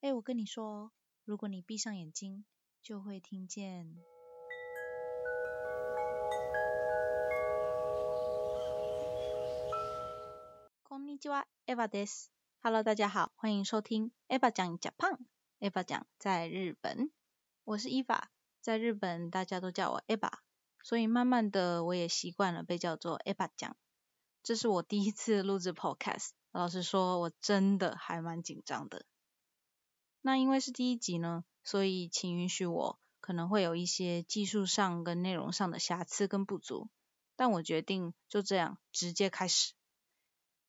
哎，我跟你说，如果你闭上眼睛，就会听见。こんにちは、エヴァです。Hello，大家好，欢迎收听エヴァ讲假胖。エヴァ讲在日本，我是伊娃，在日本大家都叫我エヴァ，所以慢慢的我也习惯了被叫做エヴァ讲。这是我第一次录制 Podcast，老实说，我真的还蛮紧张的。 那因为是第一集呢，所以请允许我可能会有一些技术上跟内容上的瑕疵跟不足，但我决定就这样直接开始。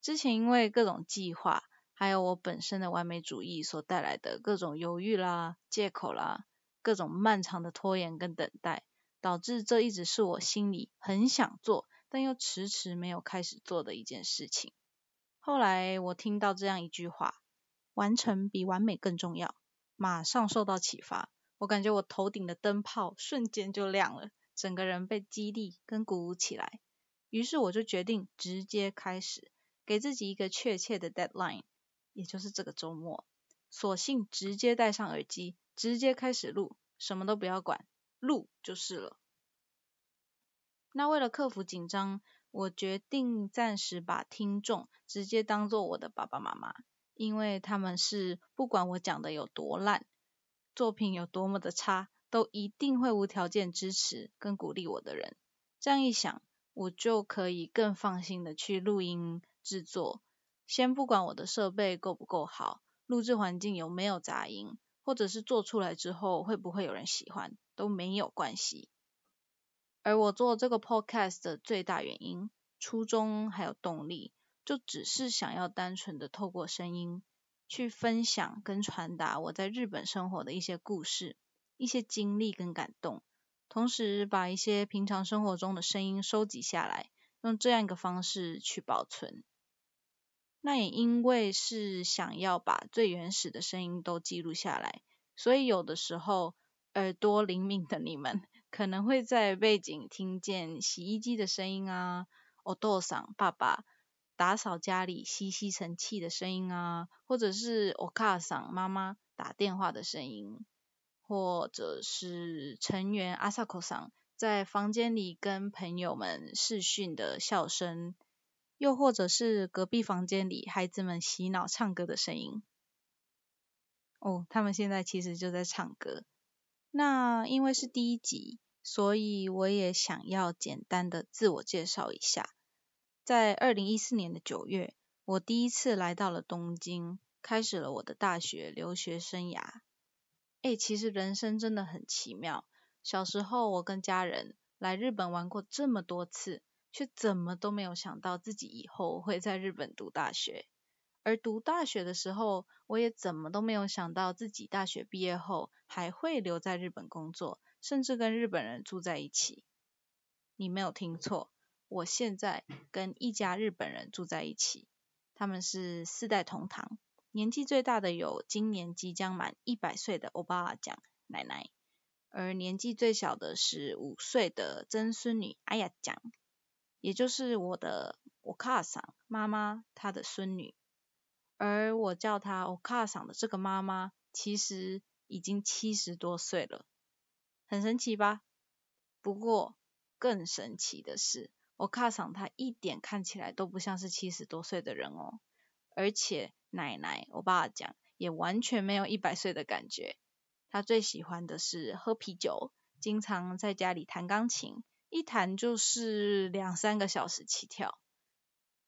之前因为各种计划，还有我本身的完美主义所带来的各种犹豫啦、借口啦、各种漫长的拖延跟等待，导致这一直是我心里很想做，但又迟迟没有开始做的一件事情。后来我听到这样一句话。完成比完美更重要，马上受到启发，我感觉我头顶的灯泡瞬间就亮了，整个人被激励跟鼓舞起来。于是我就决定直接开始，给自己一个确切的 deadline，也就是这个周末，索性直接戴上耳机，直接开始录，什么都不要管，录就是了。那为了克服紧张，我决定暂时把听众直接当做我的爸爸妈妈。因为他们是不管我讲的有多烂，作品有多么的差，都一定会无条件支持跟鼓励我的人。这样一想，我就可以更放心的去录音制作。先不管我的设备够不够好，录制环境有没有杂音，或者是做出来之后会不会有人喜欢，都没有关系。而我做这个 podcast 的最大原因、初衷还有动力。就只是想要单纯的透过声音去分享跟传达我在日本生活的一些故事、一些经历跟感动，同时把一些平常生活中的声音收集下来，用这样一个方式去保存。那也因为是想要把最原始的声音都记录下来，所以有的时候耳朵灵敏的你们可能会在背景听见洗衣机的声音啊，我豆桑爸爸。打扫家里吸吸尘器的声音啊，或者是我卡桑妈妈打电话的声音，或者是成员阿萨口桑在房间里跟朋友们视讯的笑声，又或者是隔壁房间里孩子们洗脑唱歌的声音。哦，他们现在其实就在唱歌。那因为是第一集，所以我也想要简单的自我介绍一下。在二零一四年的九月，我第一次来到了东京，开始了我的大学留学生涯。哎，其实人生真的很奇妙。小时候，我跟家人来日本玩过这么多次，却怎么都没有想到自己以后会在日本读大学。而读大学的时候，我也怎么都没有想到自己大学毕业后还会留在日本工作，甚至跟日本人住在一起。你没有听错。我现在跟一家日本人住在一起，他们是四代同堂，年纪最大的有今年即将满一百岁的欧巴阿酱奶奶，而年纪最小的是五岁的曾孙女阿雅酱，也就是我的我卡桑妈妈她的孙女，而我叫她我卡桑的这个妈妈，其实已经七十多岁了，很神奇吧？不过更神奇的是。我卡桑他一点看起来都不像是七十多岁的人哦，而且奶奶我爸讲也完全没有一百岁的感觉。他最喜欢的是喝啤酒，经常在家里弹钢琴，一弹就是两三个小时起跳。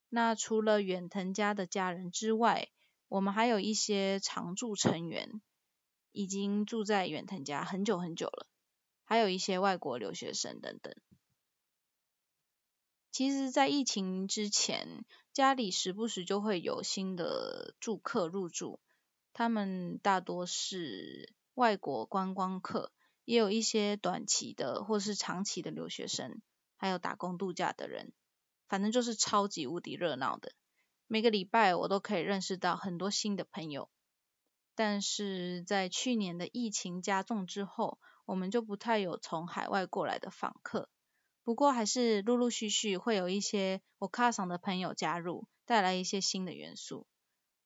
那除了远藤家的家人之外，我们还有一些常住成员，已经住在远藤家很久很久了，还有一些外国留学生等等。其实，在疫情之前，家里时不时就会有新的住客入住，他们大多是外国观光客，也有一些短期的或是长期的留学生，还有打工度假的人，反正就是超级无敌热闹的。每个礼拜我都可以认识到很多新的朋友，但是在去年的疫情加重之后，我们就不太有从海外过来的访客。不过还是陆陆续续会有一些我卡桑的朋友加入，带来一些新的元素。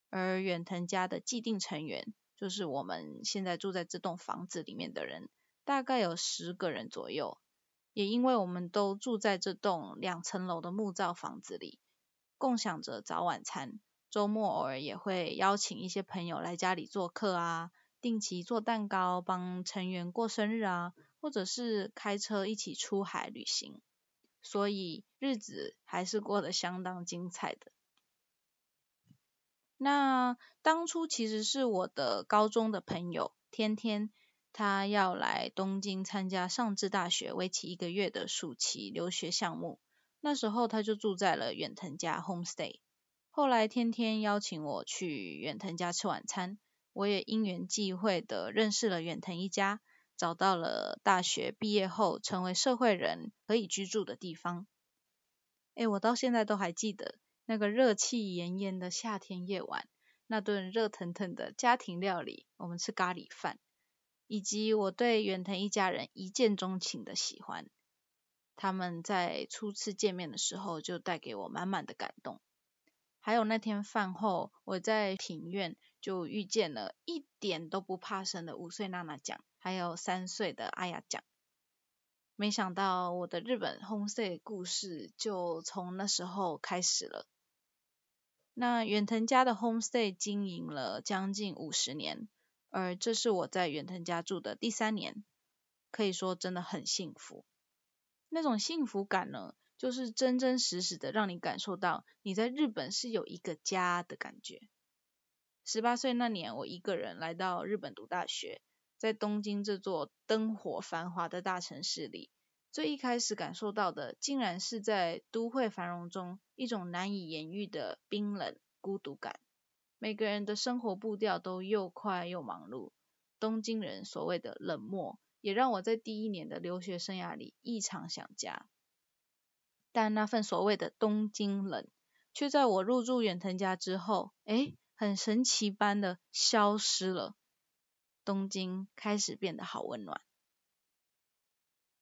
而远藤家的既定成员就是我们现在住在这栋房子里面的人，大概有十个人左右。也因为我们都住在这栋两层楼的木造房子里，共享着早晚餐。周末偶尔也会邀请一些朋友来家里做客啊，定期做蛋糕帮成员过生日啊，或者是开车一起出海旅行。所以日子还是过得相当精彩的。那当初其实是我的高中的朋友天天，他要来东京参加上智大学为期一个月的暑期留学项目。那时候他就住在了远藤家 homestay。后来天天邀请我去远藤家吃晚餐，我也因缘际会的认识了远藤一家。找到了大学毕业后成为社会人可以居住的地方。哎，我到现在都还记得那个热气炎炎的夏天夜晚，那顿热腾腾的家庭料理，我们吃咖喱饭，以及我对远藤一家人一见钟情的喜欢。他们在初次见面的时候就带给我满满的感动。还有那天饭后，我在庭院就遇见了一点都不怕生的五岁娜娜酱。还有三岁的阿雅酱，没想到我的日本 homestay 故事就从那时候开始了。那远藤家的 homestay 经营了将近五十年，而这是我在远藤家住的第三年，可以说真的很幸福。那种幸福感呢，就是真真实实的让你感受到你在日本是有一个家的感觉。十八岁那年，我一个人来到日本读大学。在东京这座灯火繁华的大城市里，最一开始感受到的，竟然是在都会繁荣中一种难以言喻的冰冷孤独感。每个人的生活步调都又快又忙碌，东京人所谓的冷漠，也让我在第一年的留学生涯里异常想家。但那份所谓的东京冷，却在我入住远藤家之后，哎，很神奇般的消失了。东京开始变得好温暖，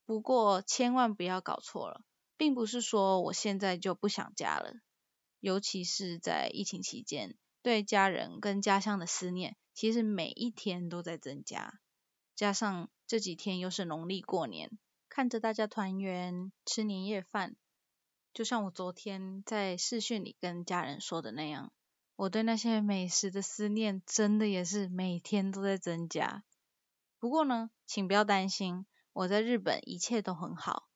不过千万不要搞错了，并不是说我现在就不想家了。尤其是在疫情期间，对家人跟家乡的思念，其实每一天都在增加。加上这几天又是农历过年，看着大家团圆吃年夜饭，就像我昨天在视讯里跟家人说的那样。我对那些美食的思念，真的也是每天都在增加。不过呢，请不要担心，我在日本一切都很好，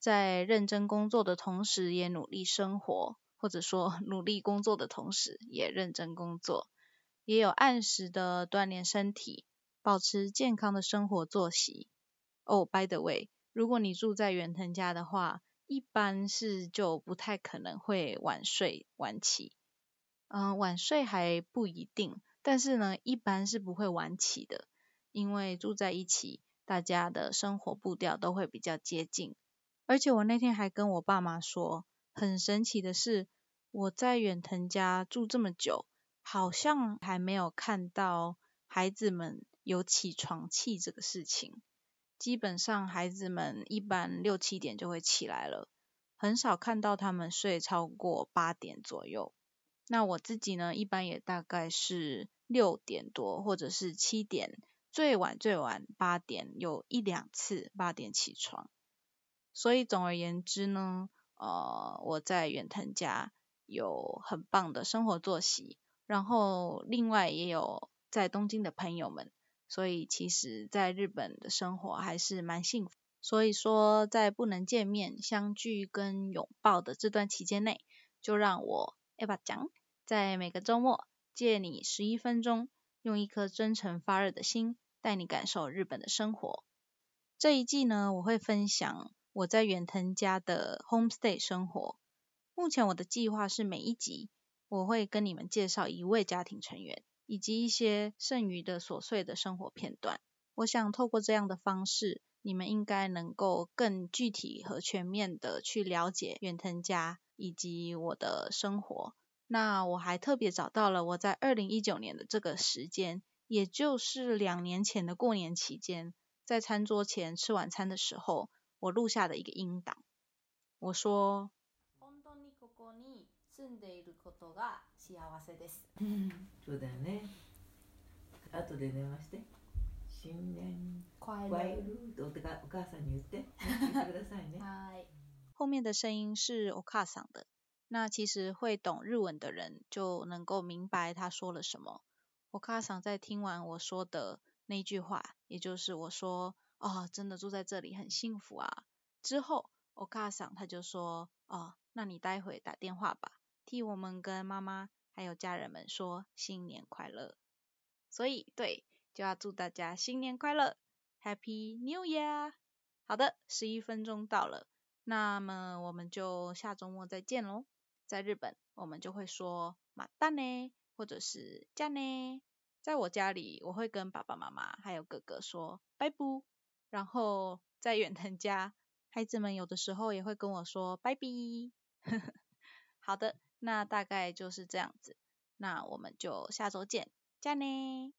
在认真工作的同时，也努力生活，或者说 努力工作的同时，也认真工作，也有按时的锻炼身体，保持健康的生活作息。哦，by the way，如果你住在远藤家的话，一般是就不太可能会晚睡晚起。嗯，晚睡还不一定，但是呢，一般是不会晚起的，因为住在一起，大家的生活步调都会比较接近。而且我那天还跟我爸妈说，很神奇的是，我在远藤家住这么久，好像还没有看到孩子们有起床气这个事情。基本上孩子们一般六七点就会起来了，很少看到他们睡超过八点左右。那我自己呢，一般也大概是六点多或者是七点，最晚最晚八点有一两次八点起床。所以总而言之呢，呃，我在远藤家有很棒的生活作息，然后另外也有在东京的朋友们，所以其实在日本的生活还是蛮幸福。所以说在不能见面、相聚跟拥抱的这段期间内，就让我要不要讲？在每个周末，借你十一分钟，用一颗真诚发热的心，带你感受日本的生活。这一季呢，我会分享我在远藤家的 homestay 生活。目前我的计划是每一集我会跟你们介绍一位家庭成员，以及一些剩余的琐碎的生活片段。我想透过这样的方式，你们应该能够更具体和全面的去了解远藤家以及我的生活。那我还特别找到了我在二零一九年的这个时间，也就是两年前的过年期间，在餐桌前吃晚餐的时候，我录下的一个音档。我说：本当にここに住んでいることが幸せです。うん、そうだよね。 後で電話して新年快快乐っておかお母さんに言って言ってくださいねはい。 后面的声音是 Oka 桑的。那其实会懂日文的人就能够明白他说了什么。Oka 桑在听完我说的那句话，也就是我说哦，真的住在这里很幸福啊。之后，Oka 桑他就说哦，那你待会打电话吧，替我们跟妈妈还有家人们说新年快乐。所以对，就要祝大家新年快乐，Happy New Year！好的，十一分钟到了。那么我们就下周末再见喽。在日本，我们就会说马蛋呢，或者是加呢。在我家里，我会跟爸爸妈妈还有哥哥说拜拜。然后在远藤家，孩子们有的时候也会跟我说拜拜。好的，那大概就是这样子。那我们就下周见，加呢。